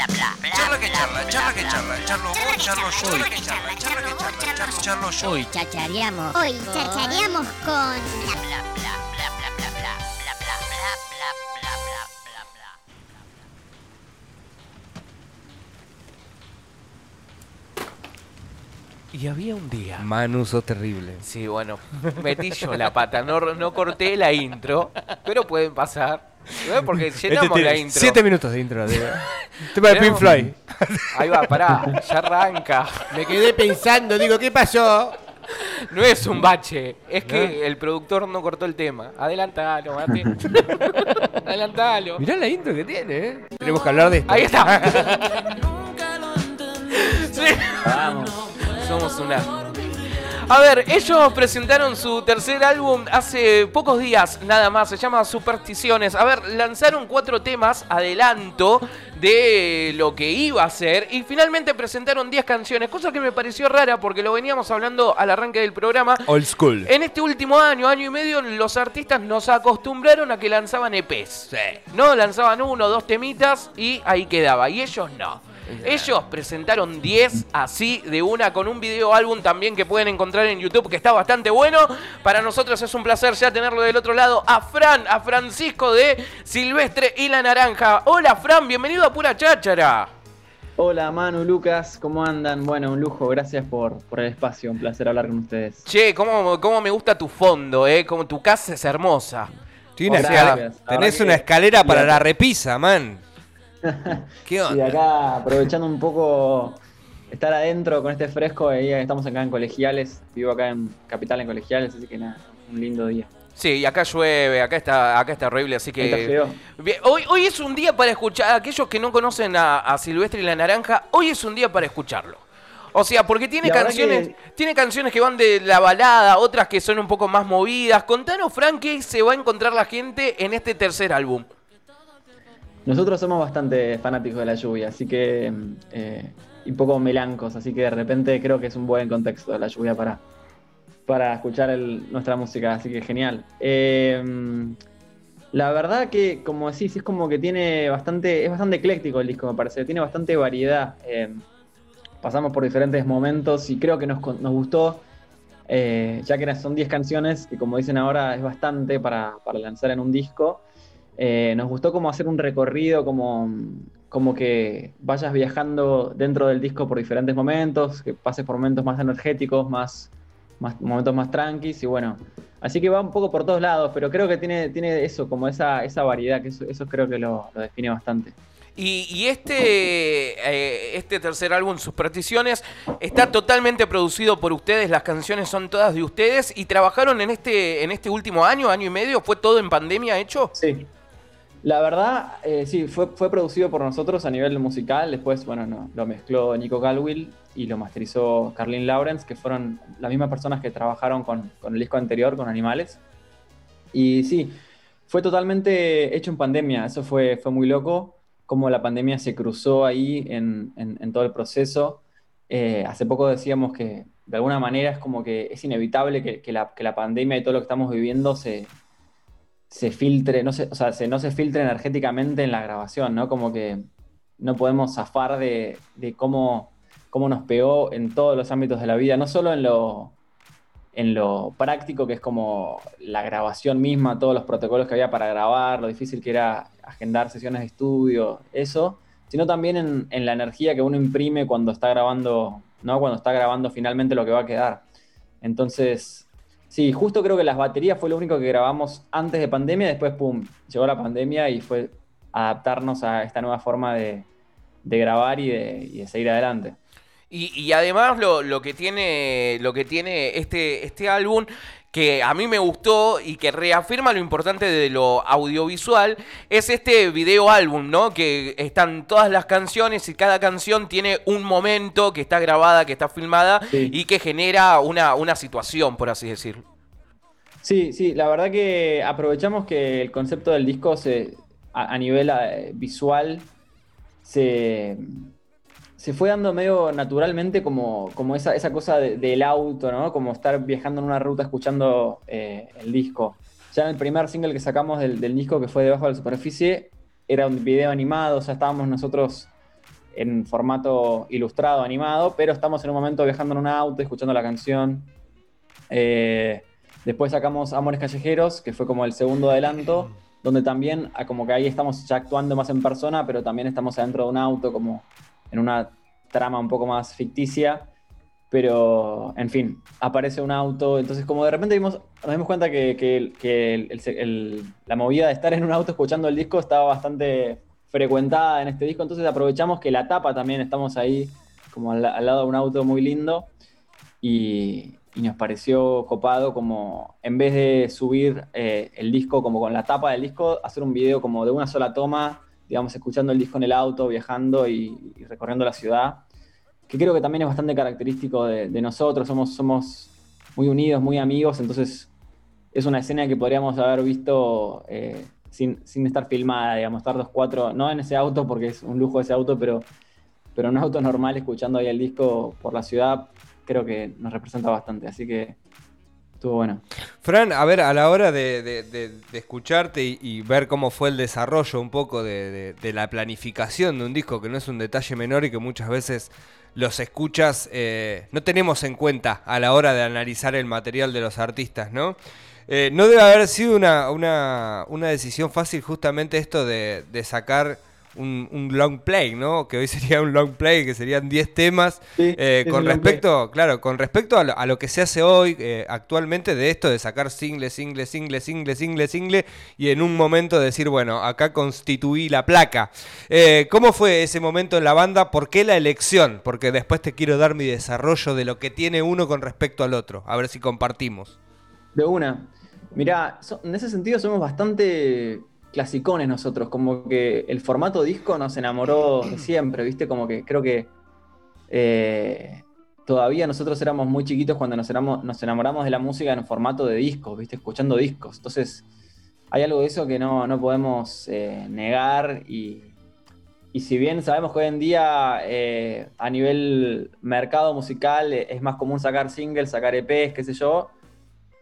Charla que charla, charla que charla, charlo vos, charlo yo, charla que charla, charla que charla, charlo, yo. Hoy chachareamos. Hoy chachareamos con Y había un día. Manu, sos terrible. Sí, bueno, metí yo la pata. No, no corté la intro, pero pueden pasar. ¿No? Porque llenamos Este la intro. Siete minutos de intro. digo. Tema de Pink Floyd. Ahí va, pará, ya arranca. Me quedé pensando, digo, ¿qué pasó? No es un bache, es que el productor no cortó el tema. Adelantalo, mate. Adelantalo. Mirá la intro que tiene, ¿eh? Tenemos que hablar de esto. Ahí está. Sí. Somos una. A ver, ellos presentaron su tercer álbum hace pocos días, nada más. Se llama Supersticiones. A ver, lanzaron cuatro temas, adelanto de lo que iba a ser. Y finalmente presentaron 10 canciones, cosa que me pareció rara porque lo veníamos hablando al arranque del programa. Old school. En este último año, año y medio, los artistas nos acostumbraron a que lanzaban EPs. No, lanzaban uno, dos temitas y ahí quedaba. Y ellos no. Ellos presentaron 10 así de una con un video álbum también que pueden encontrar en YouTube que está bastante bueno. Para nosotros es un placer ya tenerlo del otro lado a Fran, a Francisco de Silvestre y la Naranja. Hola Fran, bienvenido a Pura Cháchara. Hola Manu, Lucas, ¿cómo andan? Bueno, un lujo, gracias por, por el espacio, un placer hablar con ustedes. Che, cómo, cómo me gusta tu fondo, eh. Como tu casa es hermosa. Tiene O sea, escala- gracias. La tenés verdad una escalera para la repisa, man. ¿Qué Y acá aprovechando un poco estar adentro con este fresco, estamos acá en Colegiales, vivo acá en Capital en Colegiales, así que nada, un lindo día. Sí, y acá llueve, acá está, acá está horrible, así que. Bien, hoy, hoy es un día para escuchar. Aquellos que no conocen a, a Silvestre y la Naranja, hoy es un día para escucharlo. O sea, porque tiene La canciones, que- tiene canciones que van de la balada, otras que son un poco más movidas. Contanos, Frank, qué se va a encontrar la gente en este tercer álbum. Nosotros somos bastante fanáticos de la lluvia, así que. eh, y un poco melancos, así que de repente creo que es un buen contexto la lluvia para, para escuchar el- nuestra música, así que genial. Eh, la verdad que, como decís, es como que tiene bastante. Es bastante ecléctico el disco, me parece, tiene bastante variedad. Eh, pasamos por diferentes momentos y creo que nos, nos gustó. ya que son 10 canciones, que como dicen ahora es bastante para lanzar en un disco. Eh, nos gustó como hacer un recorrido, como, como que vayas viajando dentro del disco por diferentes momentos, que pases por momentos más energéticos, más, más momentos más tranquis y bueno. Así que va un poco por todos lados, pero creo que tiene, tiene eso, como esa, esa variedad, que eso, eso creo que lo, lo define bastante. Y, y este, eh, este tercer álbum, Supersticiones, está totalmente producido por ustedes. Las canciones son todas de ustedes. ¿Y trabajaron en este, en este último año, año y medio? ¿Fue todo en pandemia hecho? Sí. La verdad, eh, sí, fue, fue producido por nosotros a nivel musical. Después, bueno, no, lo mezcló Nico Galwill y lo masterizó Carlin Lawrence, que fueron las mismas personas que trabajaron con, con el disco anterior, con Animales. Y sí, fue totalmente hecho en pandemia. Eso fue, fue muy loco, cómo la pandemia se cruzó ahí en, en- todo el proceso. Eh, hace poco decíamos que de alguna manera es como que es inevitable que, que la, que la pandemia y todo lo que estamos viviendo se, se filtre, no se, o sea, se, no se filtre energéticamente en la grabación, ¿no? Como que no podemos zafar de, de cómo, cómo nos pegó en todos los ámbitos de la vida, no solo en lo, en lo práctico, que es como la grabación misma, todos los protocolos que había para grabar, lo difícil que era agendar sesiones de estudio, eso, sino también en, en la energía que uno imprime cuando está grabando, ¿no? Cuando está grabando finalmente lo que va a quedar. Entonces, sí, justo creo que las baterías fue lo único que grabamos antes de pandemia, después, pum, llegó la pandemia y fue adaptarnos a esta nueva forma de, de grabar y de, seguir adelante. Y, y además lo, lo que tiene, lo que tiene este, este álbum, que a mí me gustó y que reafirma lo importante de lo audiovisual, es este video álbum, ¿no? Que están todas las canciones y cada canción tiene un momento que está grabada, que está filmada Sí. y que genera una, una situación, por así decirlo. Sí, sí, la verdad que aprovechamos que el concepto del disco se, a, a nivel eh, visual se, se fue dando medio naturalmente como, como esa, esa cosa de- del auto, ¿no? Como estar viajando en una ruta escuchando eh, el disco. Ya en el primer single que sacamos del, del disco, que fue Debajo de la Superficie, era un video animado, o sea, estábamos nosotros en formato ilustrado, animado, pero estamos en un momento viajando en un auto, escuchando la canción. Eh, después sacamos Amores Callejeros, que fue como el segundo adelanto, donde también, ah, como que ahí estamos ya actuando más en persona, pero también estamos adentro de un auto, como en una trama un poco más ficticia. Pero, en fin, aparece un auto. Entonces, como de repente vimos, nos dimos cuenta que, que- que el- el- la movida de estar en un auto escuchando el disco estaba bastante frecuentada en este disco. Entonces, aprovechamos que la tapa también estamos ahí, como al, al lado de un auto muy lindo. Y, y nos pareció copado, como en vez de subir eh, el disco como con la tapa del disco, hacer un video como de una sola toma, digamos, escuchando el disco en el auto, viajando y- recorriendo la ciudad que creo que también es bastante característico de, de nosotros, somos, somos muy unidos, muy amigos, entonces es una escena que podríamos haber visto eh, sin, sin estar filmada, digamos, estar los cuatro, no en ese auto porque es un lujo ese auto, pero, pero en un auto normal escuchando ahí el disco por la ciudad, creo que nos representa bastante, así que estuvo bueno. Fran, a ver, a la hora de, de- escucharte y, ver cómo fue el desarrollo un poco de, la planificación de un disco, que no es un detalle menor y que muchas veces los escuchas eh, no tenemos en cuenta a la hora de analizar el material de los artistas, ¿no? Eh, no debe haber sido una, una- una decisión fácil justamente esto de sacar un, un long play, ¿no? Que hoy sería un long play, que serían 10 temas. Sí, Eh, con respecto, claro, con respecto a lo, a lo que se hace hoy, eh, actualmente, de esto de sacar single, single, single, single, single, single, y en un momento decir, bueno, acá constituí la placa. Eh, ¿Cómo fue ese momento en la banda? ¿Por qué la elección? Porque después te quiero dar mi desarrollo de lo que tiene uno con respecto al otro. A ver si compartimos. De una. Mirá, so- en ese sentido somos bastante clasicones nosotros, como que el formato disco nos enamoró siempre, ¿viste? Como que creo que eh, todavía nosotros éramos muy chiquitos cuando nos, enamo- nos enamoramos de la música en formato de discos, ¿viste? Escuchando discos. Entonces, hay algo de eso que no, no podemos eh, negar y, y si bien sabemos que hoy en día eh, a nivel mercado musical es más común sacar singles, sacar EPs, qué sé yo,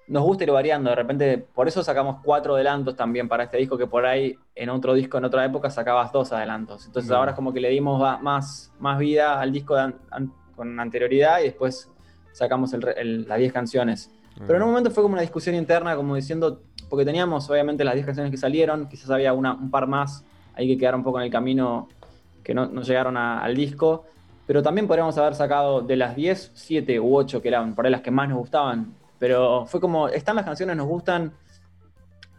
nos gusta ir variando. De repente, por eso sacamos cuatro adelantos también para este disco, que por ahí en otro disco, en otra época, sacabas dos adelantos. Entonces Bien. ahora es como que le dimos más, más vida al disco de an- an- con anterioridad y después sacamos el el- las 10 canciones. Pero en un momento fue como una discusión interna, como diciendo, porque teníamos obviamente las 10 canciones que salieron, quizás había una, un par más ahí que quedaron un poco en el camino, que no, no llegaron a- al disco, pero también podríamos haber sacado de las 10, 7 u 8 que eran por ahí las que más nos gustaban, pero fue como, están las canciones, nos gustan,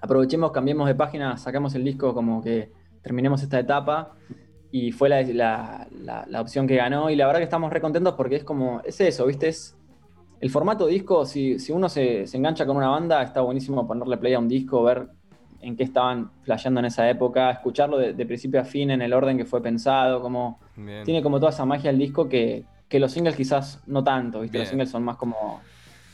aprovechemos, cambiemos de página, sacamos el disco como que terminemos esta etapa. Y fue la, la- la- la opción que ganó. Y la verdad que estamos re contentos porque es como, es eso, ¿viste? Es, el formato disco, si, si uno se, se engancha con una banda, está buenísimo ponerle play a un disco, ver en qué estaban flasheando en esa época, escucharlo de, de principio a fin en el orden que fue pensado, como Bien. tiene como toda esa magia el disco que, que los singles quizás no tanto, ¿viste? Los singles son más como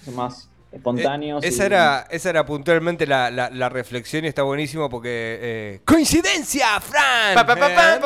son más espontáneos. Eh, esa, y- era, esa era puntualmente la, la- la reflexión y está buenísimo porque... eh, ¡Coincidencia, Fran! Pa, pa, pa.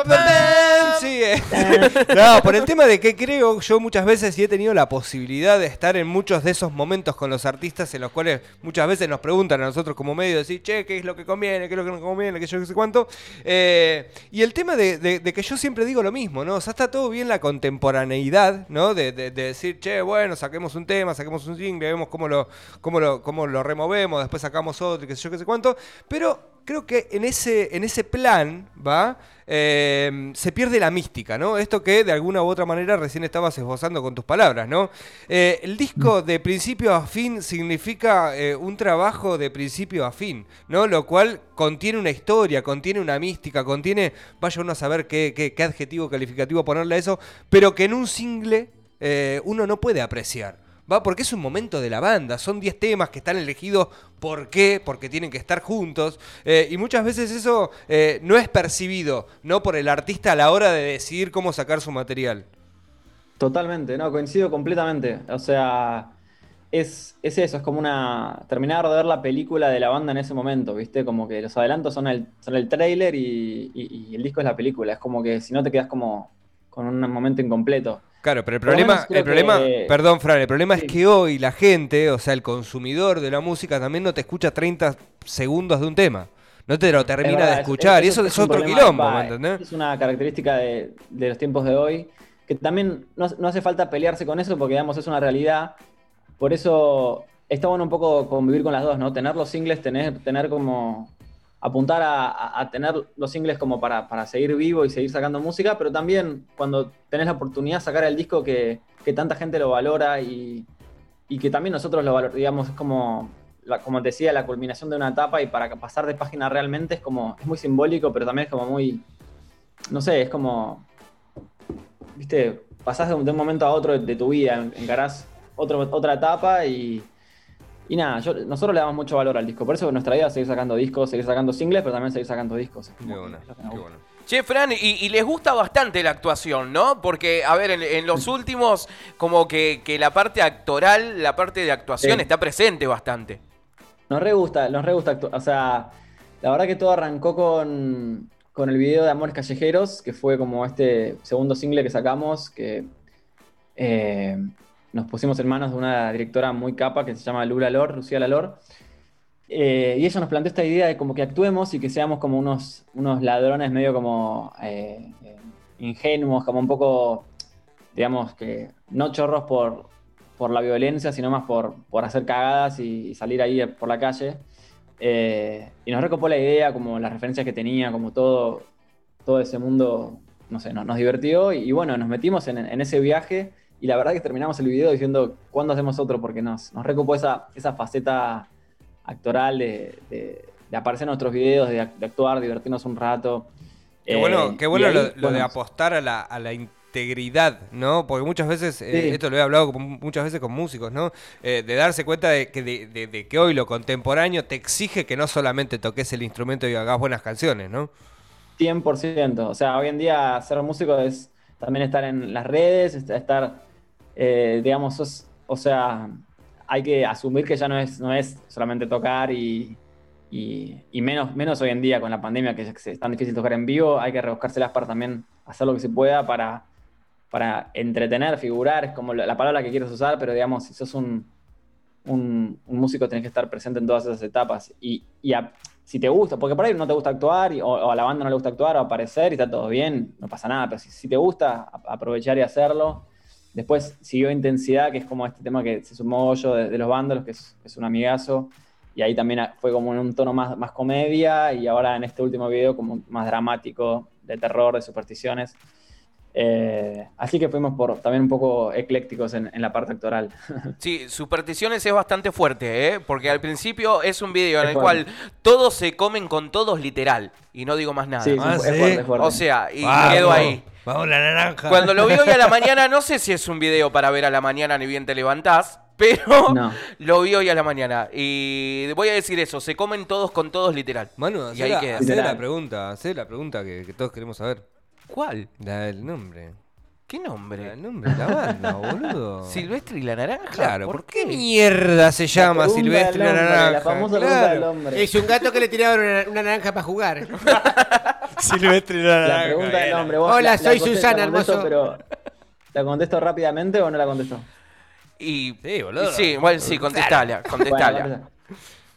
Sí, eh. No, por el tema de que creo yo muchas veces y he tenido la posibilidad de estar en muchos de esos momentos con los artistas en los cuales muchas veces nos preguntan a nosotros como medio, decir, che, ¿qué es lo que conviene? ¿Qué es lo que no conviene? ¿Qué yo qué sé cuánto? Eh, y el tema de, de- de que yo siempre digo lo mismo, ¿no? O sea, está todo bien la contemporaneidad, ¿no? De, de- de decir, che, bueno, saquemos un tema, saquemos un single, vemos cómo lo, cómo lo, cómo lo removemos, después sacamos otro, qué sé yo qué sé cuánto. Pero creo que en ese, en ese plan, ¿va? Eh, se pierde la mística, ¿no? Esto que de alguna u otra manera recién estabas esbozando con tus palabras, ¿no? Eh, el disco de principio a fin significa eh, un trabajo de principio a fin, ¿no? Lo cual contiene una historia, contiene una mística, contiene, vaya uno a saber qué, qué- qué adjetivo calificativo ponerle a eso, pero que en un single eh, uno no puede apreciar. ¿Va? Porque es un momento de la banda, son 10 temas que están elegidos. ¿Por qué? Porque tienen que estar juntos. eh, y muchas veces eso eh, no es percibido, ¿no? Por el artista a la hora de decidir cómo sacar su material. Totalmente, no, coincido completamente. O sea, es, es eso, es como una. terminar de ver la película de la banda en ese momento, ¿viste? Como que los adelantos son el, son el trailer y, y- y el disco es la película. Es como que si no te quedas como con un momento incompleto. Claro, pero el problema, el problema, que- perdón, Fran, el problema Sí. es que hoy la gente, o sea, el consumidor de la música también no te escucha 30 segundos de un tema. no te lo termina verdad, de es- escuchar. y eso es, otro quilombo, ¿me entendés? Es una característica de, de los tiempos de hoy, que también no, no hace falta pelearse con eso porque, digamos, es una realidad. Por eso está bueno un poco convivir con las dos, ¿no? Tener los singles, tener, tener como... apuntar a, a- tener los singles como para, para seguir vivo y seguir sacando música, pero también cuando tenés la oportunidad de sacar el disco que, que tanta gente lo valora y, y que también nosotros lo valoramos, digamos, es como, la- como te decía, la culminación de una etapa y para pasar de página realmente es como, es muy simbólico, pero también es como muy, no sé, es como, viste, pasás de un, de un momento a otro de, de tu vida, en- encarás otro, otra etapa y, y nada, yo- nosotros le damos mucho valor al disco, por eso nuestra idea es seguir sacando discos, seguir sacando singles, pero también seguir sacando discos. Qué bueno, qué bueno. Che, Fran, y, y les gusta bastante la actuación, ¿no? Porque, a ver, en, en los últimos, como que, que la parte actoral, la parte de actuación Sí. está presente bastante. Nos re gusta, nos re gusta O sea, la verdad que todo arrancó con, con el video de Amores Callejeros, que fue como este segundo single que sacamos, que eh, nos pusimos en manos de una directora muy capa que se llama Lula Lor, Lucía Lalor. Eh, y ella nos planteó esta idea de como que actuemos y que seamos como unos, unos ladrones medio como eh, ingenuos, como un poco, digamos que no chorros por, por la violencia, sino más por, por hacer cagadas y, y salir ahí por la calle. Eh, y nos recopó la idea, como las referencias que tenía, como todo, todo ese mundo, no sé, nos, nos divirtió y, y bueno, nos metimos en, en ese viaje y la verdad que terminamos el video diciendo, ¿cuándo hacemos otro? Porque nos, nos recopó esa, esa faceta actoral de, de- de aparecer en nuestros videos, de, ac- de actuar, divertirnos un rato. Qué Eh, bueno, qué y bueno ahí, lo, lo de apostar a la, a la integridad, ¿no? Porque muchas veces, eh, esto lo he hablado con- muchas veces con músicos, ¿no? Eh, de darse cuenta de que, de, de- de que hoy lo contemporáneo te exige que no solamente toques el instrumento y hagas buenas canciones, ¿no? 100%. O sea, hoy en día ser músico es también estar en las redes, est- estar, eh, digamos, sos- o sea, hay que asumir que ya no es, no es solamente tocar y, y- menos, menos hoy en día con la pandemia, que es, tan difícil tocar en vivo, hay que rebuscárselas para también hacer lo que se pueda para, para entretener, figurar, es como la, la palabra que quieres usar, pero digamos, si sos un, un, músico tenés que estar presente en todas esas etapas. Y, y si te gusta, porque por ahí no te gusta actuar, o, o a la banda no le gusta actuar o aparecer y está todo bien, no pasa nada, pero si, si te gusta, aprovechar y hacerlo. Después siguió Intensidad, que es como este tema que se sumó yo de, de los vándalos, que es, es un amigazo. Y ahí también fue como en un tono más, más comedia y ahora en este último video como más dramático, de terror, de supersticiones. Eh, así que fuimos por también un poco eclécticos en, en la parte actoral. Sí, Supersticiones es bastante fuerte, ¿eh? Porque al principio es un video en Es el fuerte. cual todos se comen con todos literal. Y no digo más nada. Sí, Ah, es, ¿sí? fuerte, es fuerte. O sea, y quedo ahí. Vamos la naranja. Cuando lo vi hoy a la mañana, no sé si es un video para ver a la mañana ni bien te levantás, pero No. lo vi hoy a la mañana. Y voy a decir eso, se comen todos con todos literal. Manu, Y ahí la, queda. hacé la Literal. pregunta, hacé la pregunta que, que todos queremos saber. ¿Cuál? La del nombre. ¿Qué La nombre? del nombre de la banda, boludo. ¿Silvestre y la naranja? Claro, ¿por, ¿por qué mierda se llama pregunta Silvestre del la naranja? La famosa Claro. pregunta del hombre. Es un gato que le tiraron una, una naranja para jugar. Silvestre la naranja. La pregunta del hombre. vos Hola, la- la soy Susana, la contesto, hermoso. Pero, ¿La contesto rápidamente o no la contesto? Y, Sí, boludo. y sí, bueno, sí, contestala, contestala. Bueno,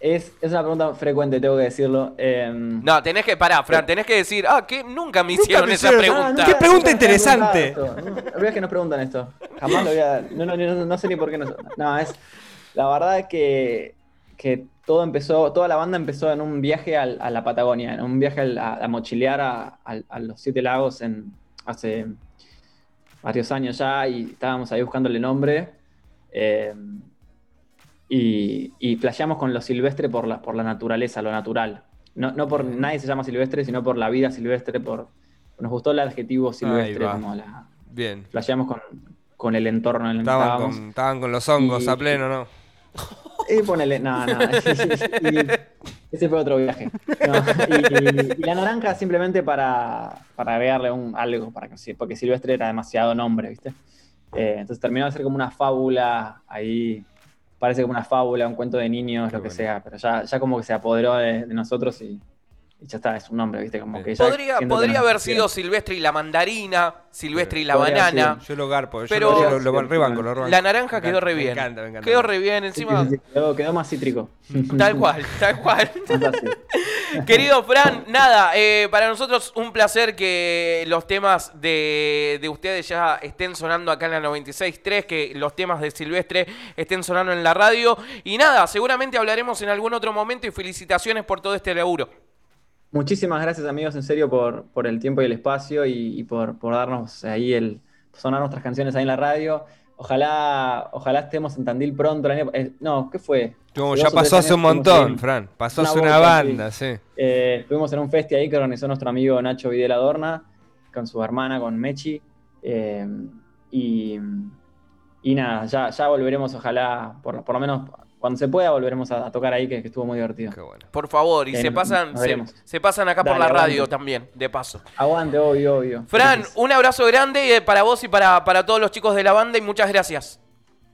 es, es una pregunta frecuente, tengo que decirlo. Em, No, tenés que, pará, Fran, tenés que decir, ah, que nunca me hicieron me esa hicieron- pregunta. nunca- Qué pregunta nunca me han interesante. es que nos preguntan esto. Jamás lo voy a. No, no, no, no sé ni por qué no. No, es. La verdad es que, que todo empezó, toda la banda empezó en un viaje al- a la Patagonia, en un viaje al- a, a mochilear a los Siete Lagos en, hace varios años ya y estábamos ahí buscándole nombre. eh, y, y flasheamos con lo silvestre por la, por la naturaleza, lo natural. No, no por nadie se llama silvestre, sino por la vida silvestre, por nos gustó el adjetivo silvestre, como la Bien. flasheamos con, con el entorno en el Estaban estábamos. con, estaban con los hongos Y- a pleno, ¿no? Y ponele, no, no. Y ese fue otro viaje. No, y, la naranja simplemente para, para agregarle un, algo, para que, porque Silvestre era demasiado nombre, ¿viste? Eh, entonces terminó de ser como una fábula ahí. Parece como una fábula, un cuento de niños, Qué lo que bueno. sea, pero ya, ya como que se apoderó de, de nosotros y, y ya está, es un nombre, ¿viste? Como que ya Podría, que haber sido Silvestre y la mandarina, Silvestre y la banana. Yo lo garpo, yo Pero- lo, lo, lo rebanco, lo rebanco. La naranja Me quedó re me bien. encanta, me encanta. Quedó re bien, encima. sí, sí, quedó, quedó más cítrico. Tal cual, tal cual. Querido Fran, nada, eh, para nosotros un placer que los temas de, de ustedes ya estén sonando acá en la 96.3, que los temas de Silvestre estén sonando en la radio. Y nada, seguramente hablaremos en algún otro momento y felicitaciones por todo este laburo. Muchísimas gracias amigos, en serio, por, por el tiempo y el espacio y, y por, por darnos ahí el sonar nuestras canciones ahí en la radio. Ojalá, ojalá estemos en Tandil pronto. el año- eh, no, ¿qué fue? Como ya pasó hace un montón. Fran. Pasó Una hace una banda, sí. Eh, estuvimos en un festi ahí que organizó nuestro amigo Nacho Videla Adorna con su hermana, con Mechi. eh, y, y nada, ya, ya volveremos, ojalá, por, por lo menos cuando se pueda, volveremos a, a tocar ahí, que, que estuvo muy divertido. Qué bueno. Por favor, y Eh, se pasan, se, pasan acá por la aguante. radio también, de paso. Aguante, obvio, obvio. Fran, un abrazo grande eh, para vos y para, para todos los chicos de la banda y muchas gracias.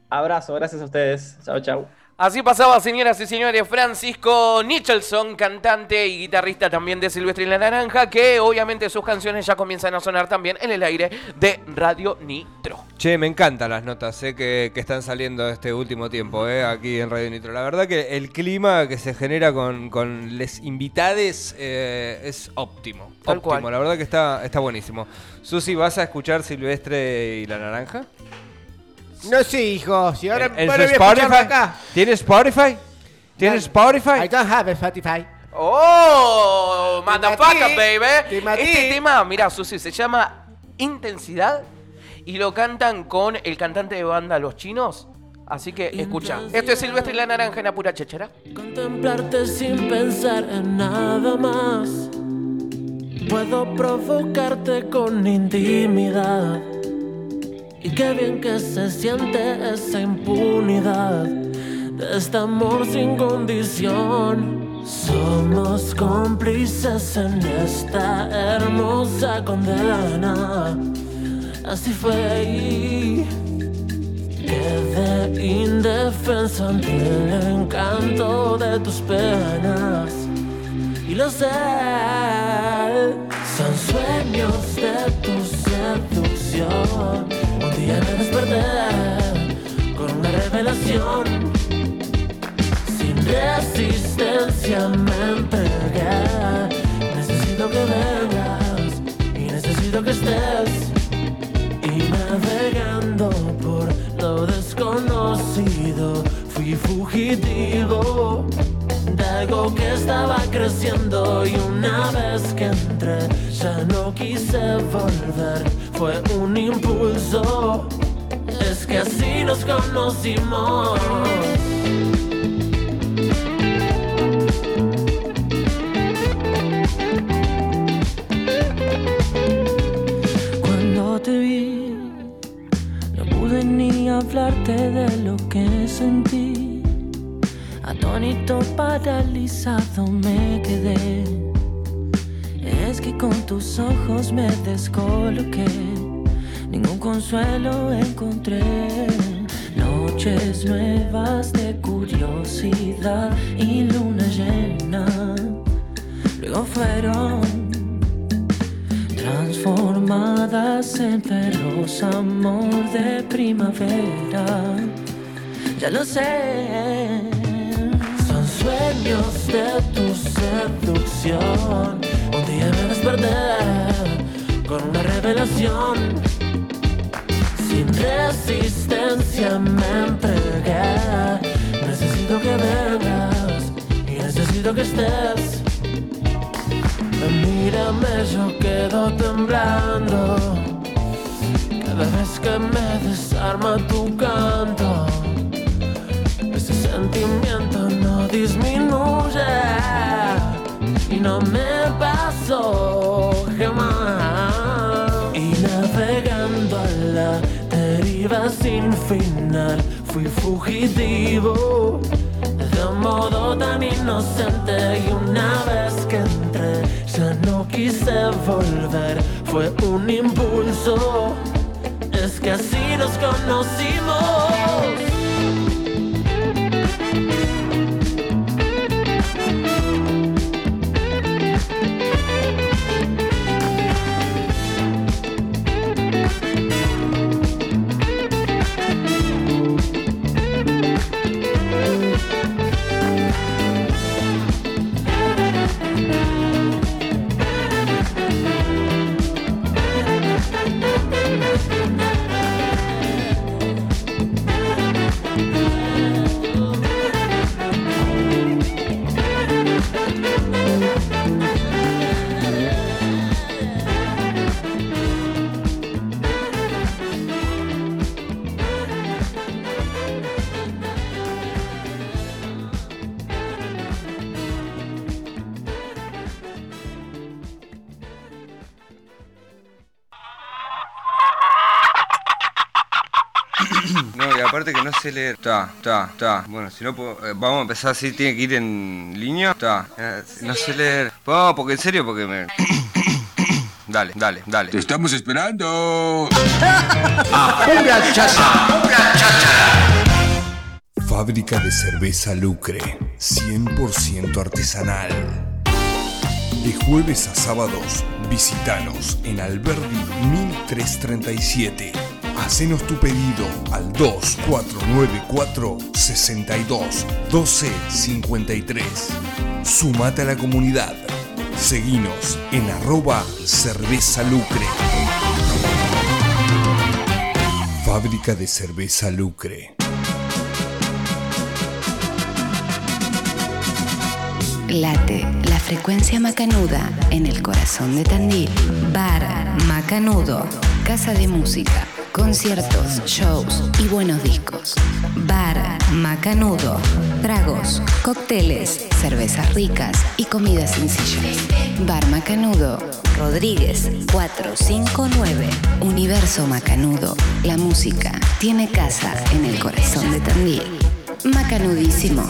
Abrazo, gracias a ustedes. Chao, chao. Así pasaba, señoras y señores, Francisco Nicholson, cantante y guitarrista también de Silvestre y la Naranja, que obviamente sus canciones ya comienzan a sonar también en el aire de Radio Nitro. Che, me encantan las notas eh, que, que están saliendo este último tiempo eh, aquí en Radio Nitro. La verdad que el clima que se genera con, con les invitades eh, es óptimo. Tal óptimo, cual. la verdad que está, está buenísimo. Susi, ¿vas a escuchar Silvestre y la Naranja? No sé, hijo. Si ahora ¿En, en bueno, su voy a escucharlo acá. ¿Tienes Spotify? ¿Tienes I Spotify? don't have a Spotify. ¡Oh! ¡Motherfucker, maté, baby! te maté. Este tema, mirá, Susi, se llama Intensidad y lo cantan con el cantante de banda Los Chinos. Así que escucha. Esto es Silvestre y la Naranja en Apura Chechera. Contemplarte sin pensar en nada más. Puedo provocarte con intimidad. Y qué bien que se siente esa impunidad de este amor sin condición. Somos cómplices en esta hermosa condena. Así fue y Quedé indefenso ante el encanto de tus penas. Y lo sé, son sueños de tu seducción. Día me con una revelación. Sin resistencia me entregué. Necesito que vengas y necesito que estés. Y navegando por lo desconocido, fui fugitivo algo que estaba creciendo. Y una vez que entré, ya no quise volver. Fue un impulso, es que así nos conocimos. Cuando te vi, no pude ni hablarte de lo que sentí. Atónito, paralizado me quedé. Es que con tus ojos me descoloqué. Ningún consuelo encontré. Noches nuevas de curiosidad y luna llena. Luego fueron transformadas en feroz amor de primavera. Ya lo sé, sueños de tu seducción. Un día me desperté con una revelación. Sin resistencia me entregué. Necesito que vengas y necesito que estés. Mírame, yo quedo temblando cada vez que me desarma tu canto. Ese sentimiento no disminuye y no me pasó jamás. Y navegando a la deriva sin final, fui fugitivo. De modo tan inocente y una vez que entré ya no quise volver. Fue un impulso es que así nos conocimos sé leer. Está, está, está. Bueno, si no puedo, eh, vamos a empezar así, tiene que ir en línea. Está. Eh, no sé leer. Vamos, porque en serio, porque me. Dale, dale, dale. Te estamos esperando. Fábrica de cerveza Lucre, 100% artesanal. De jueves a sábados, visitanos en Alberdi 1337. Hacenos tu pedido al 2494 62 12 53. Sumate a la comunidad. Seguinos en arroba cerveza lucre. Fábrica de cerveza Lucre. Late la frecuencia macanuda en el corazón de Tandil. Bar Macanudo. Casa de música, conciertos, shows y buenos discos. Bar Macanudo. Tragos, cócteles, cervezas ricas y comida sencilla. Bar Macanudo. Rodríguez 459. Universo Macanudo. La música tiene casa en el corazón de Tandil. Macanudísimo.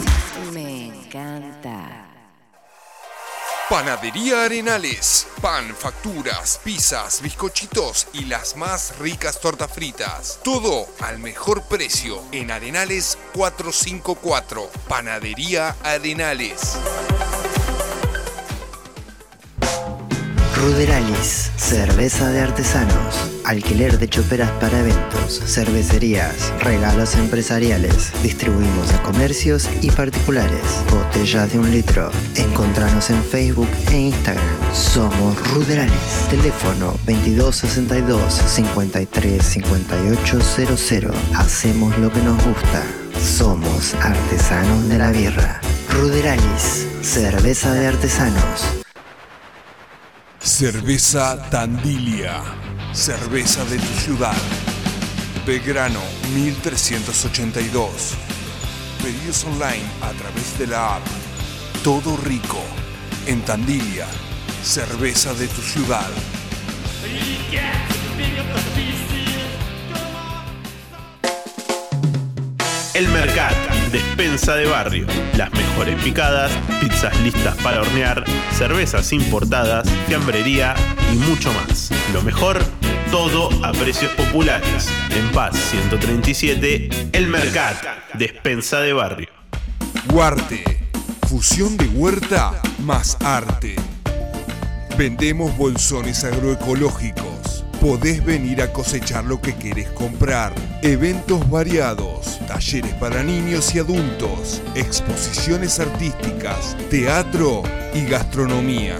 Panadería Arenales. Pan, facturas, pizzas, bizcochitos y las más ricas tortas fritas. Todo al mejor precio en Arenales 454. Panadería Arenales. Ruderalis, cerveza de artesanos, alquiler de choperas para eventos, cervecerías, regalos empresariales. Distribuimos a comercios y particulares. Botellas de un litro. Encontranos en Facebook e Instagram. Somos Ruderalis. Teléfono 2262 53 5800. Hacemos lo que nos gusta. Somos artesanos de la birra. Ruderalis, cerveza de artesanos. Cerveza Tandilia. Cerveza de tu ciudad. Belgrano 1382. Pedidos online a través de la app. Todo rico. En Tandilia. Cerveza de tu ciudad. El Mercat, despensa de barrio. Las mejores picadas, pizzas listas para hornear, cervezas importadas, fiambrería y mucho más. Lo mejor, todo a precios populares. En Paz 137, El Mercat, despensa de barrio. Huarte. Fusión de huerta más arte. Vendemos bolsones agroecológicos. Podés venir a cosechar lo que querés comprar. Eventos variados, talleres para niños y adultos, exposiciones artísticas, teatro y gastronomía.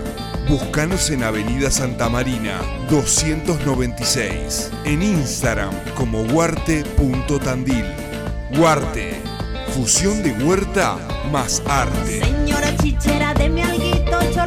Búscanos en Avenida Santa Marina 296. En Instagram como huarte.tandil. Huarte. Fusión de huerta más arte. Señora chichera, deme alguito, yo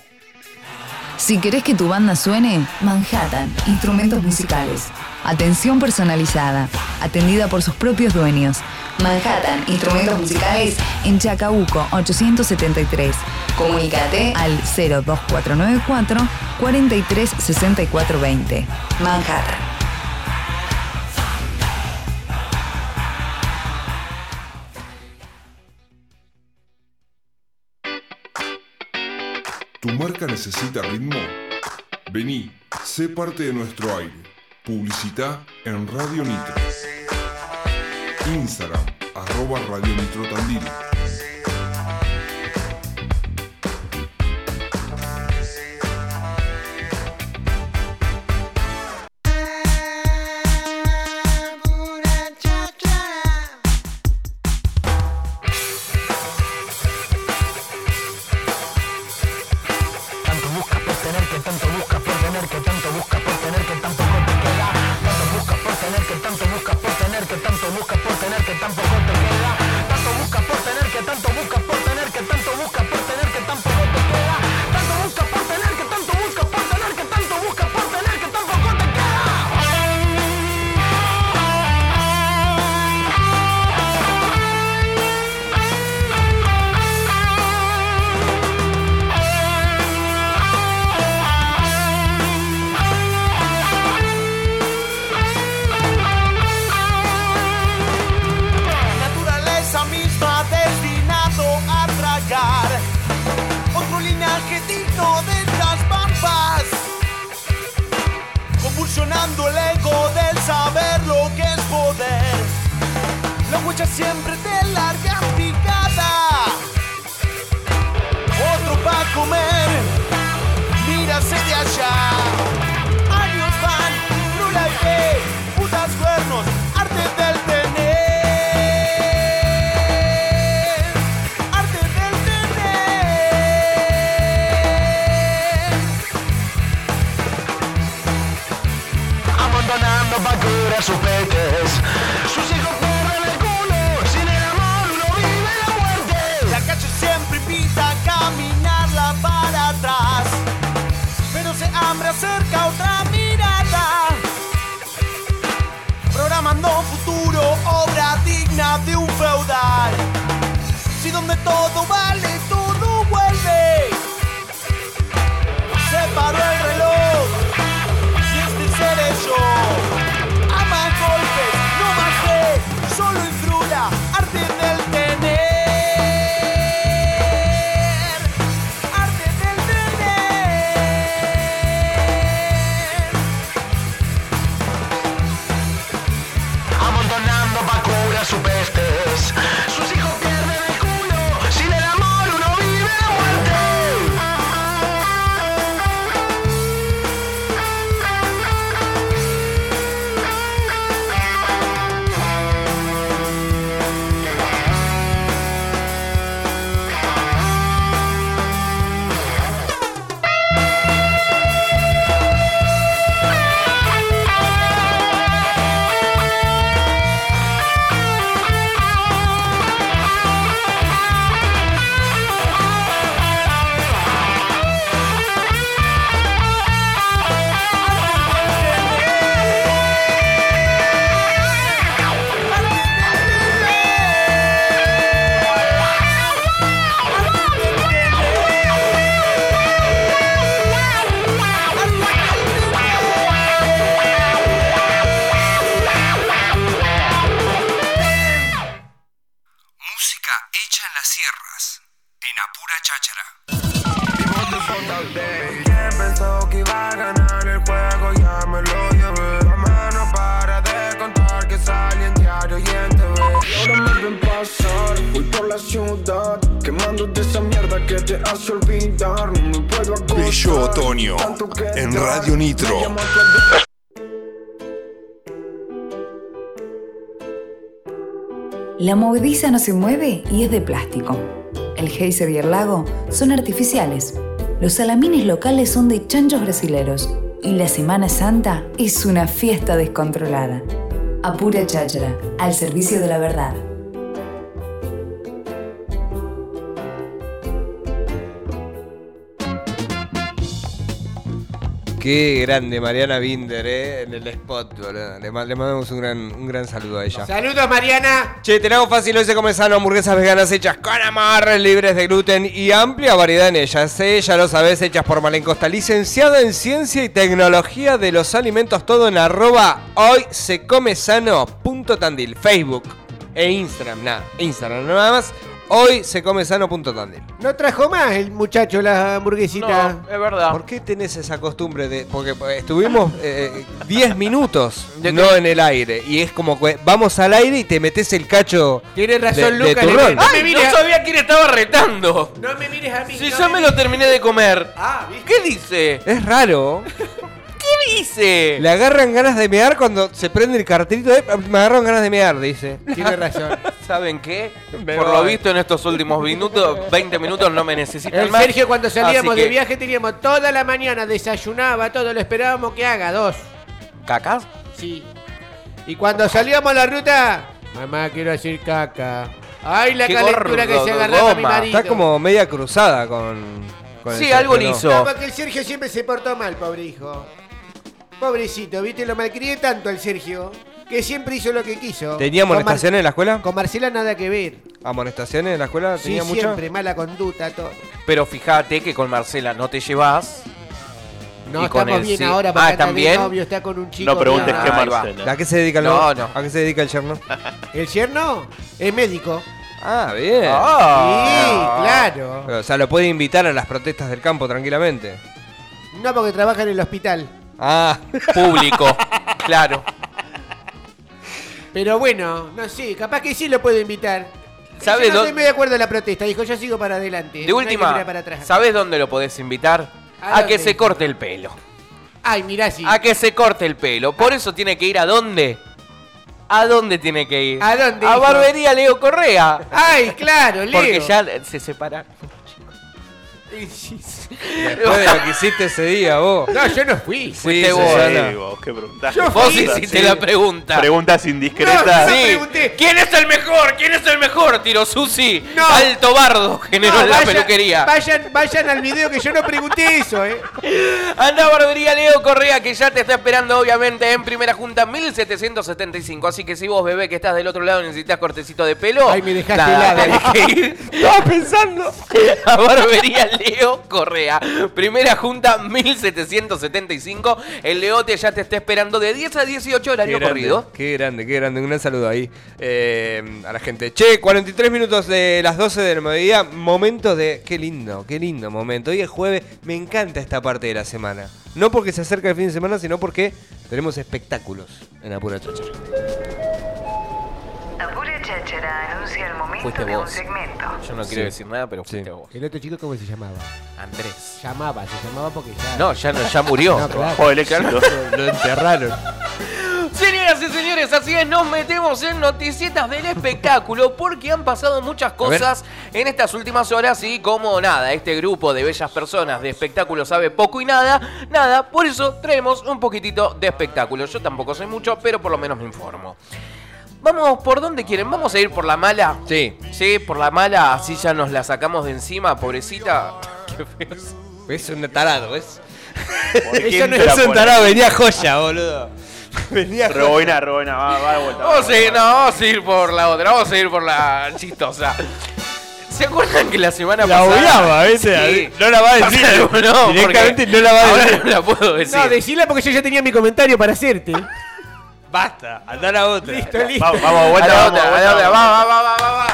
Si querés que tu banda suene, Manhattan, instrumentos musicales. Atención personalizada, atendida por sus propios dueños. Manhattan, instrumentos musicales en Chacabuco 873. Comunícate al 02494 436420. Manhattan. ¿Tu marca necesita ritmo? Vení, sé parte de nuestro aire. Publicita en Radio Nitro. Instagram, arroba Radio Nitro Tandil. Se mueve y es de plástico. El geyser y el lago son artificiales. Los salamines locales son de chanchos brasileros. Y la Semana Santa es una fiesta descontrolada. Apura cháchara, al servicio de la verdad. Qué grande Mariana Binder, eh, en el spot, boludo. Le, ma- le mandamos un gran, un gran saludo a ella. Saludos, Mariana. Che, te la hago fácil, hoy se come sano, hamburguesas veganas hechas con amor, libres de gluten y amplia variedad en ellas. Eh, ya lo sabes, hechas por Malencosta, licenciada en ciencia y tecnología de los alimentos, todo en arroba hoy se come sano punto tandil, Facebook e Instagram, nada, Instagram nada más, hoy se come sano punto tandil. No trajo más el muchacho la hamburguesita. es verdad. ¿Por qué tenés esa costumbre de.? Porque eh, estuvimos eh, 10 minutos no en el aire. Y es como que vamos al aire y te metes el cacho. Tiene de- razón, de Lucas. turrón. No me Ay, mires no sabía quién estaba retando. No me mires a mí. Si no yo me lo terminé de comer. Ah, ¿Qué dice? Es raro. ¿Qué dice? Le agarran ganas de mear cuando se prende el cartelito. de, me agarran ganas de mear, dice. Tiene razón. ¿Saben qué? Me Por voy. lo visto en estos últimos minutos, 20 minutos no me necesitan El más. Sergio cuando salíamos Así de que- viaje teníamos toda la mañana, desayunaba todo, lo esperábamos que haga dos. ¿Cacas? Sí. Y cuando salíamos a la ruta, mamá, quiero hacer caca. Ay, la Qué calentura que se agarraba mi goma. marido. Está como media cruzada con. con el Sí, algo le ¿no? hizo. No, porque el Sergio siempre se portó mal, pobre hijo. Pobrecito, ¿viste? Lo malcrié tanto al Sergio que siempre hizo lo que quiso. ¿Tenía Con Mar- amonestaciones en la escuela? Con Marcela nada que ver. ¿Amonestaciones en la escuela? Sí, ¿Tenía muchas? siempre, mala conducta, todo. Pero fíjate que con Marcela no te llevas. No, y con estamos él bien sí. ahora porque Ah, de ¿también? novio, está con un chico. No preguntes qué ahí va. Marcela. ¿A qué se dedica el No, no? no. ¿A qué se dedica el yerno? ¿El yerno? Es médico. Ah, bien. Ah. Sí, claro. O sea, lo puede invitar a las protestas del campo tranquilamente. No porque trabaja en el hospital. Ah, Público. claro. Pero bueno, no sé, capaz que sí lo puedo invitar. ¿Sabe Yo no estoy muy de acuerdo en la protesta. Dijo, yo sigo para adelante. De última, para atrás. ¿sabes dónde lo podés invitar? ¿A A que se corte el pelo. Ay, mirá, sí. A que se corte el pelo. Por eso tiene que ir a dónde? ¿A dónde tiene que ir? ¿A dónde, A hijo? Barbería Leo Correa. Ay, claro, Leo. Porque ya se separaron. Después de lo que hiciste ese día, vos. No, yo no fui. Sí, Fuiste vos. Sí, vos, ¿qué preguntás? Yo Vos fui. hiciste Sí. la pregunta. Preguntas indiscretas. No, Sí. pregunté. ¿Quién es el mejor? ¿Quién es el mejor? Tiró Susi. No. Alto bardo generó No, en la vayan- peluquería. Vayan, vayan al video que yo no pregunté eso, eh. Anda Barbería Leo Correa que ya te está esperando obviamente en primera junta 1775. Así que si vos bebé que estás del otro lado necesitas cortecito de pelo. Ay, me dejaste nada, helada. Estaba pensando. a Barbería Leo Correa. Primera junta 1775. El Leote ya te está esperando de 10 a 18 horario grande, corrido. Qué grande, qué grande. Un gran saludo ahí eh, a la gente. Che, 43 minutos de las 12 del mediodía. Momento de. Qué lindo, qué lindo momento. Hoy es jueves. Me encanta esta parte de la semana. No porque se acerca el fin de semana, sino porque tenemos espectáculos en Apura Cháchara. Apura Cháchara anuncia el momento Fuiste de un vos. segmento. Yo no quiero decir nada, pero fuiste Sí. vos. El otro chico, ¿cómo se llamaba? Andrés. Llamaba, se llamaba porque ya. No, ya no, ya murió. No, claro. Joder, claro. Lo enterraron. Señoras y señores, así es, nos metemos en noticietas del espectáculo porque han pasado muchas cosas en estas últimas horas y como nada, este grupo de bellas personas de espectáculo sabe poco y nada, nada, por eso traemos un poquitito de espectáculo. Yo tampoco sé mucho, pero por lo menos me informo. Vamos, ¿por dónde quieren? ¿Vamos a ir por la mala? Sí. Sí, por la mala, así ya nos la sacamos de encima, pobrecita. Qué feo. Es un tarado, ¿ves? ¿Por Eso quién no la es un tarado, venía joya, boludo. Venía joya. Reboina, reboina, va, va de vuelta. va Vamos a ir, vuelta. no, vamos a ir por la otra, vamos a ir por la chistosa. ¿Se acuerdan que la semana La pasada... obviaba, ¿viste? Sí. No la va a decir. No, Directamente no la va a ahora decir. no la puedo decir. No, decila porque yo ya tenía mi comentario para hacerte. Basta, anda a la otra. Listo, listo. Vamos, vamos, A vuelta, otra, a vuelta, la otra, vamos. va, va, va, va, va.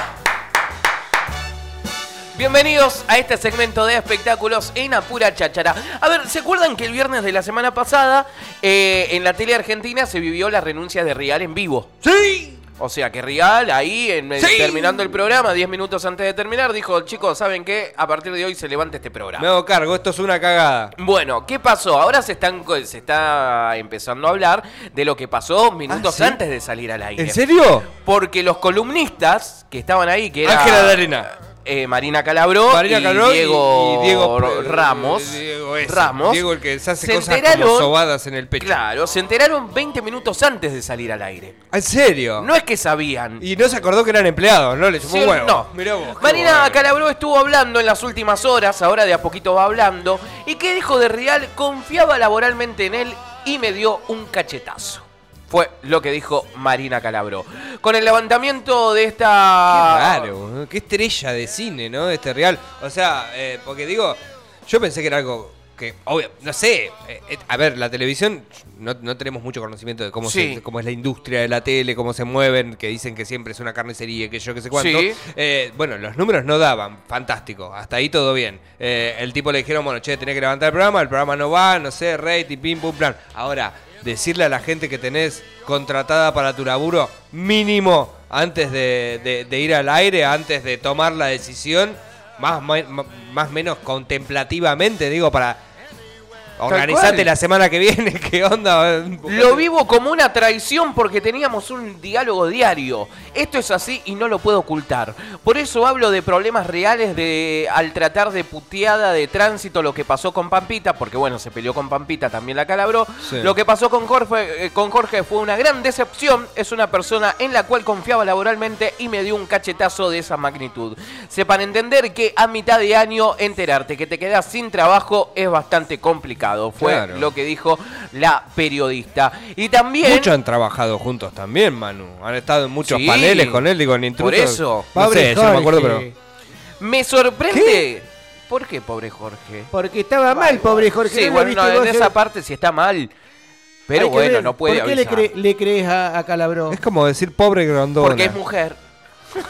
Bienvenidos a este segmento de espectáculos en Apura Cháchara. A ver, ¿se acuerdan que el viernes de la semana pasada eh, en la tele argentina se vivió la renuncia de Rial en vivo? ¡Sí! O sea que Rial ahí, en, Sí. terminando el programa, 10 minutos antes de terminar, dijo, chicos, ¿saben qué? A partir de hoy se levanta este programa. Me hago cargo, esto es una cagada. Bueno, ¿qué pasó? Ahora se, están, co- se está empezando a hablar de lo que pasó minutos ¿sí? antes de salir al aire. ¿En serio? Porque los columnistas que estaban ahí, que era Ángela de Arena. Eh, Marina Calabró Marina y, Calabró Diego, y Diego eh, Ramos. Diego ese, Ramos. Diego el que se hace se cosas como sobadas en el pecho. Claro, se enteraron 20 minutos antes de salir al aire. ¿En serio? No es que sabían. Y no se acordó que eran empleados, ¿no? Le Sí, huevo. no. Mirá vos. Marina bueno. Calabró estuvo hablando en las últimas horas, ahora de a poquito va hablando, y que dijo de Real confiaba laboralmente en él y me dio un cachetazo. Fue lo que dijo Marina Calabró. Con el levantamiento de Qué esta... raro, boludo. qué estrella de cine, ¿no? Este real. O sea, eh, porque digo, yo pensé que era algo que, obvio, no sé. eh, eh, a ver, la televisión, no, no tenemos mucho conocimiento de cómo, Sí. se- cómo es la industria de la tele, cómo se mueven, que dicen que siempre es una carnicería, que yo qué sé cuánto. Sí. Eh, bueno, los números no daban, fantástico, hasta ahí todo bien. El tipo le dijeron, bueno, che, tenés que levantar el programa, el programa no va, no sé, rating, pim, pum, plan. Ahora, decirle a la gente que tenés contratada para tu laburo, mínimo, antes de, ir al aire, antes de tomar la decisión, más o menos contemplativamente, digo, para Organizate la semana que viene, ¿qué onda? Lo vivo como una traición porque teníamos un diálogo diario. Esto es así y no lo puedo ocultar. Por eso hablo de problemas reales de al tratar de puteada de tránsito lo que pasó con Pampita, porque bueno, se peleó con Pampita, también la calabró. Sí. Lo que pasó con Jorge, eh, con Jorge fue una gran decepción. Es una persona en la cual confiaba laboralmente y me dio un cachetazo de esa magnitud. Sepan entender que a mitad de año enterarte que te quedas sin trabajo es bastante complicado. Fue Claro. lo que dijo la periodista. Y también... Muchos han trabajado juntos también, Manu. Han estado en muchos Sí. paneles con él, digo, en intrusos. Por eso. No Pobre sé, yo no me acuerdo, pero. Me sorprende. ¿Por qué, pobre Jorge? Porque estaba mal, pobre Jorge. Sí, ¿no lo bueno, no, en vos? esa parte sí está mal. Pero bueno, ver, no puede ¿Por qué le, avisar. cre- le crees a, a Calabró? Es como decir pobre Grondona. Porque es mujer.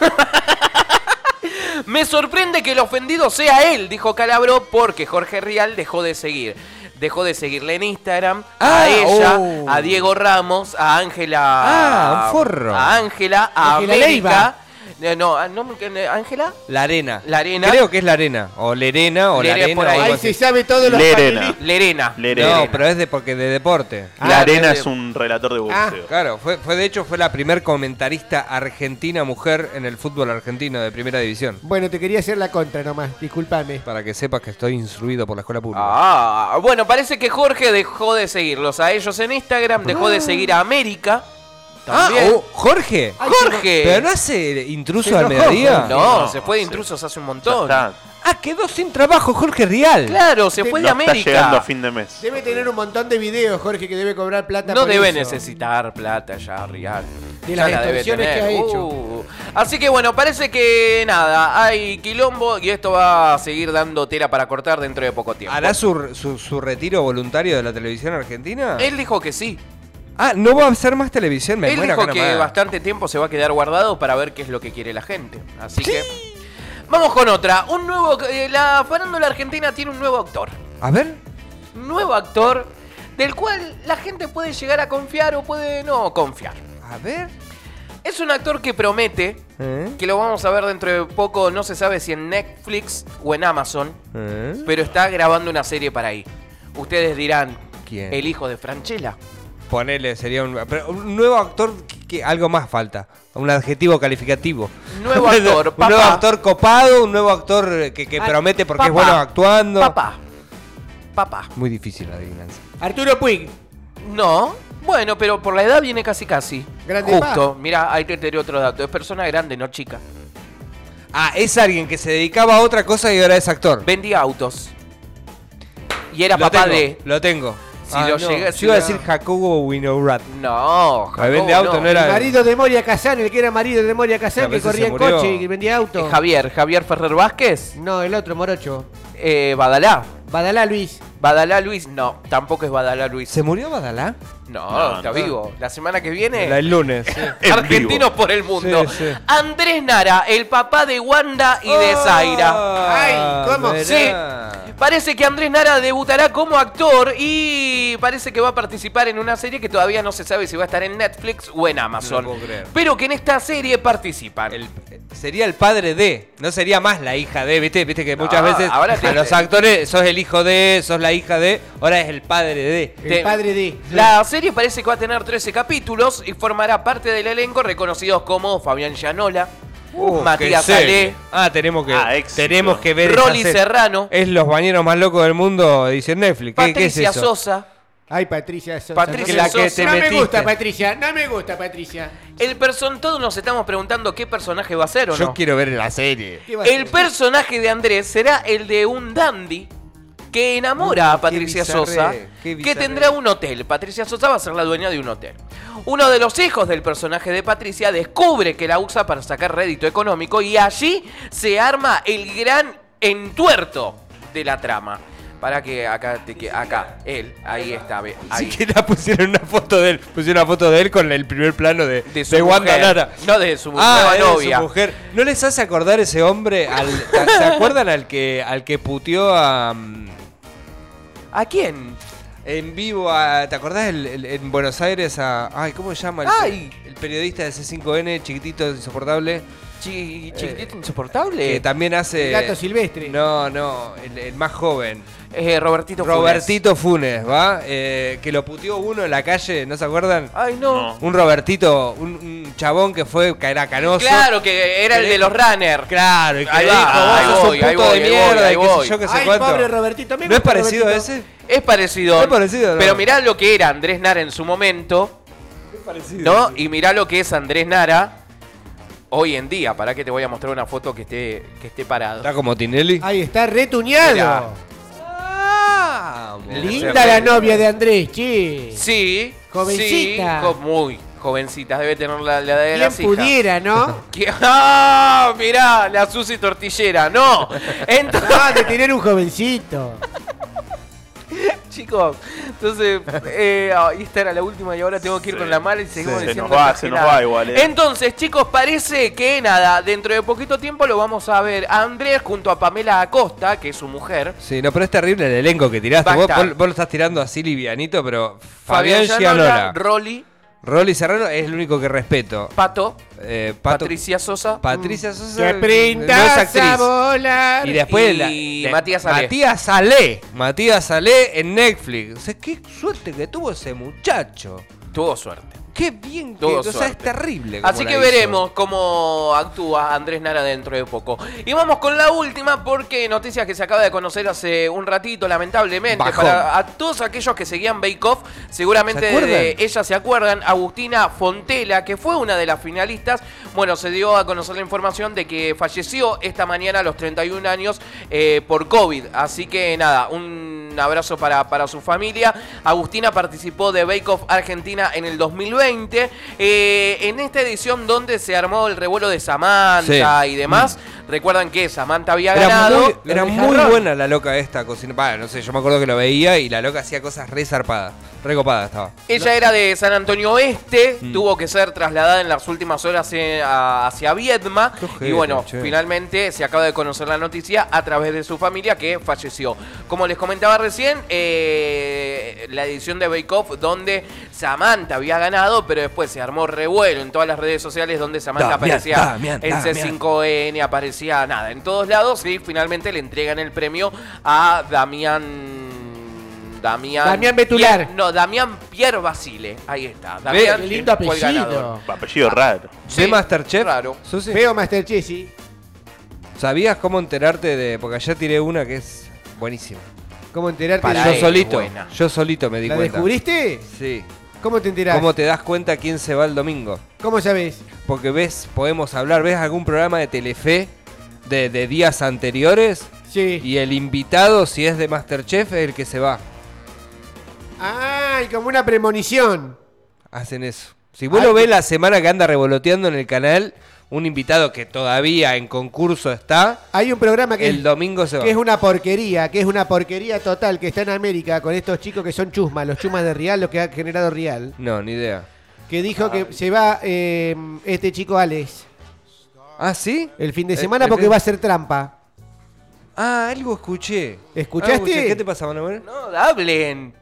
Me sorprende que el ofendido sea él, dijo Calabro, porque Jorge Rial dejó de seguir. Dejó de seguirle en Instagram Ah, a ella, oh. a Diego Ramos, a Ángela. Ah, un forro. A Ángela, a América. Leiva. Eh, No, ah, no, me- ¿Ángela? La arena. La arena. Creo que es la arena. O Lerena o la Lerena arena. por o ahí. algo Ahí se así. sabe todo los Lerena. papelitos. Lerena. Lerena. No, pero es de porque de deporte. La Ah, arena de- es un relator de Ah, boxeo. Claro, fue, fue de hecho fue la primer comentarista argentina mujer en el fútbol argentino de primera división. Bueno, te quería hacer la contra nomás, discúlpame. Para que sepas que estoy instruido por la escuela pública. Ah, bueno, parece que Jorge dejó de seguirlos a ellos en Instagram, dejó de seguir a América. Ah, oh, Jorge. Jorge. Pero no hace intruso Se al mediodía. No, No, se fue de sí. intrusos hace un Ya montón. está, Ah, quedó sin trabajo Jorge Rial. Claro, se fue de no está llegando a América. fin de mes. Debe tener un montón de videos, Jorge, que debe cobrar plata No por debe eso. necesitar plata ya, Real. De Ya las la debe extorsiones que tener. ha hecho. Uh. Así que bueno, parece que nada, hay quilombo y esto va a seguir dando tela para cortar dentro de poco tiempo. ¿Hará su, su, su retiro voluntario de la televisión argentina? Él dijo que sí. Ah, no va a hacer más televisión, me Él dijo que nomás. bastante tiempo se va a quedar guardado para ver qué es lo que quiere la gente. Así que. Vamos con otra. Un nuevo. eh, la farándula argentina tiene un nuevo actor. A ver. Nuevo actor del cual la gente puede llegar a confiar o puede no confiar. A ver. Es un actor que promete ¿Eh? que lo vamos a ver dentro de poco, no se sabe si en Netflix o en Amazon, ¿Eh? pero está grabando una serie para ahí. Ustedes dirán, ¿Quién? el hijo de Franchella. Ponele, sería un, pero un nuevo actor que, que algo más falta. Un adjetivo calificativo. Nuevo actor, un nuevo papá. actor copado, un nuevo actor que, que promete porque es papá. bueno actuando. Papá. Papá. Muy difícil la adivinanza. Arturo Puig. No. Bueno, pero por la edad viene casi casi. Grande Justo. Mira, ahí te tiré otro dato. Es persona grande, no chica. Ah, es alguien que se dedicaba a otra cosa y ahora es actor. Vendía autos. Y era Lo papá tengo, de. Lo tengo. Si Ah, lo no, llega- si iba a decir Jacobo Winograd. No, Me vende Jacobo, auto, no era- El marido de Moria Kazan, el que era marido de Moria Kazan, que corría en coche y vendía auto. Eh, Javier, Javier Ferrer Vázquez. No, el otro, Morocho. Eh, Badalá. Badalá Luis. Badalá Luis, no, tampoco es Badalá Luis. ¿Se murió Badalá? No, No, está no. vivo. La semana que viene. La- el lunes. sí. En Argentinos por el mundo. Sí, sí. Andrés Nara, el papá de Wanda y de Ah, Zaira. Ay, ¿cómo? verá. Parece que Andrés Nara debutará como actor y parece que va a participar en una serie que todavía no se sabe si va a estar en Netflix o en Amazon. No lo puedo creer. Pero que en esta serie participan. El- sería el padre de, no sería más la hija de, ¿viste? Viste que muchas No, veces ahora a los actores sos el hijo de, sos la hija de, ahora es el padre de. El Te- padre de. La serie parece que va a tener 13 capítulos y formará parte del elenco reconocidos como Fabián Llanola, Uh, Matías serie. Salé, Ah, tenemos que Ah, tenemos que ver Rolly serie. Serrano, Es los bañeros más locos del mundo, dice Netflix. ¿Qué, qué es Patricia eso? Sosa. Ay, Patricia Sosa. Patricia no me- La que Sosa. te no me gusta, Patricia. No me gusta, Patricia. El person todos nos estamos preguntando qué personaje va a ser o Yo no. quiero ver la serie. ¿Qué va a El ser? personaje de Andrés será el de un dandy que enamora a Patricia Sosa, que tendrá un hotel. Patricia Sosa va a ser la dueña de un hotel. Uno de los hijos del personaje de Patricia descubre que la usa para sacar rédito económico y allí se arma el gran entuerto de la trama. Para que acá, te que- acá, él, ahí está, ve, ahí. Siquiera pusieron una foto de él, pusieron una foto de él con el primer plano de, De su de Wanda mujer. Nara. No, de su Ah, nueva de novia. su mujer. ¿No les hace acordar ese hombre al ¿Se acuerdan al que al que puteó a mm, ¿A quién? en vivo a. ¿Te acordás el- el- en Buenos Aires a. Ay, ¿cómo se llama? El, Ay. el periodista de C5N, chiquitito, insoportable. Chi- Eh, chiquitito insoportable. Que también hace. El gato silvestre. No, no, el, el más joven. Eh, Robertito Funes. Robertito Funes, ¿va? Eh, que lo puteó uno en la calle, ¿no se acuerdan? Ay, no. Un Robertito, un, un chabón que fue, que era canoso. Claro, que era el de los runners. Claro, y que Ahí dijo, ahí voy, un ahí puto voy, de ahí mierda, voy, ahí y qué sé voy. yo, qué sé Ay, cuánto. pobre Robertito. ¿No es parecido a ese? Es parecido. Es parecido, ¿no? Pero mirá lo que era Andrés Nara en su momento, Es parecido. ¿no? Y mirá lo que es Andrés Nara hoy en día. Para que te voy a mostrar una foto que esté, que esté parado. Está como Tinelli. Ahí está retuñado. Mirá. Linda la novia de Andrés, che. Sí. Jovencita. sí, jo- muy jovencita. Debe tener la, la de ¿Quién las hijas. pudiera, no? ¿Quién- ¡Ah! Mirá, la Susi Tortillera. No. Entonces, No, de tener un jovencito. Chicos, entonces, eh, ah, esta era la última y ahora tengo que ir Sí. con la mala y seguimos Se diciendo nos va, se nos nada. va igual, eh. Entonces, chicos, parece que nada, dentro de poquito tiempo lo vamos a ver a Andrés junto a Pamela Acosta, que es su mujer. Sí, no, pero es terrible el elenco que tiraste. Vos, vos- vos lo estás tirando así livianito, pero Fabián Fabián Gianola, Gianola, Rolly, Rolly Serrano es el único que respeto. Pato, Eh, Pato- Patricia Sosa. Patricia Sosa Que no es aprendas actriz. a volar. Y después Y la- Matías Salé. Matías Salé. Matías Salé en Netflix. O sea, qué suerte que tuvo ese muchacho. Tuvo suerte. Qué bien que. O sea, es terrible. Así que hizo. veremos cómo actúa Andrés Nara dentro de poco. Y vamos con la última porque noticias que se acaba de conocer hace un ratito, lamentablemente, Bajón. para a todos aquellos que seguían Bake Off, seguramente ¿Se de ella se acuerdan, Agustina Fontela, que fue una de las finalistas, bueno, se dio a conocer la información de que falleció esta mañana a los 31 años eh, por COVID. Así que nada, un abrazo para, para su familia. Agustina participó de Bake Off Argentina en el 2020, eh, en esta edición donde se armó el revuelo de Samantha Sí. y demás. Recuerdan que Samantha había Era ganado. muy, era muy buena la loca esta cocina. Bah, no sé, yo me acuerdo que lo veía y la loca hacía cosas re zarpadas. Re copada estaba. Ella era de San Antonio Este, Mm. tuvo que ser trasladada en las últimas horas eh, a- hacia Viedma. Y bueno, che. finalmente se acaba de conocer la noticia a través de su familia que falleció. Como les comentaba recién, eh, la edición de Bake Off donde Samantha había ganado, pero después se armó revuelo en todas las redes sociales donde Samantha aparecía Damián, en Damián. C5N, aparecía nada, en todos lados y finalmente le entregan el premio a Damián... Damián, Damián Betular. Pier- no, Damián Pierre Basile. Ahí está. Damián Qué lindo fue el ganador. apellido. Apellido raro. Sí, ¿De Masterchef? Susi, Feo Masterchef, sí. ¿Sabías cómo enterarte de.? Porque ayer tiré una que es buenísima. ¿Cómo enterarte Para de yo él, solito. buena. Yo solito me di ¿La cuenta. descubriste? Sí. ¿Cómo te enterás? ¿Cómo te das cuenta quién se va el domingo? ¿Cómo sabes? Porque ves, podemos hablar, ves algún programa de Telefe de, de días anteriores Sí. y el invitado, si es de Masterchef, es el que se va. Ay, como una premonición. Hacen eso. Si vos Ay, lo ves la semana que anda revoloteando en el canal, un invitado que todavía en concurso está, Hay un programa que, el domingo se va. que es una porquería, que es una porquería total, que está en América con estos chicos que son chusmas, los chusmas de Real, lo que ha generado Real. No, ni idea. Que dijo que se va eh, este chico Alex ¿Ah, sí? el fin de Eh, semana el porque va a hacer trampa. Ah, algo escuché. ¿Escuchaste? Algo escuché. ¿Qué te pasa, Manuel? No, hablen.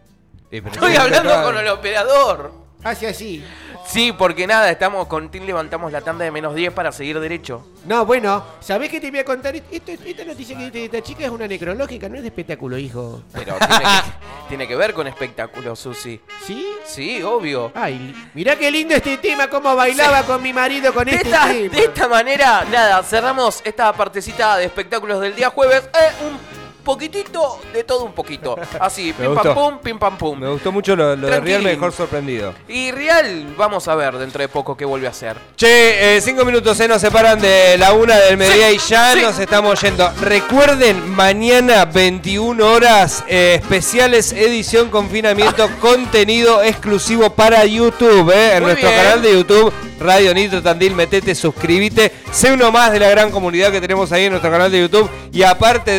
Eh, pero Estoy hablando con el operador. Hace así. Sí, porque nada, estamos con Tim levantamos la tanda de menos 10 para seguir derecho. No, bueno, ¿sabés qué te voy a contar? Esto- esta noticia que esta chica es una necrológica, no es de espectáculo, hijo. Pero tiene que, tiene que ver con espectáculos, Susi. ¿Sí? Sí, obvio. Ay, mirá qué lindo este tema, cómo bailaba con mi marido con De este esta, tema. de esta manera, nada, cerramos esta partecita de espectáculos del día jueves. Eh, un poquitito de todo un poquito. Así, pim pam pum, pim pam pum. Me gustó mucho lo, lo de. Real, mejor sorprendido. Y Real, vamos a ver dentro de poco qué vuelve a hacer. Che, eh, cinco minutos se nos separan de la una del mediodía y ya sí. nos estamos yendo. Recuerden, mañana 21 horas, eh, especiales edición confinamiento, contenido exclusivo para YouTube, eh, en Muy nuestro bien. canal de YouTube, Radio Nitro Tandil, metete, suscríbete, sé uno más de la gran comunidad que tenemos ahí en nuestro canal de YouTube y aparte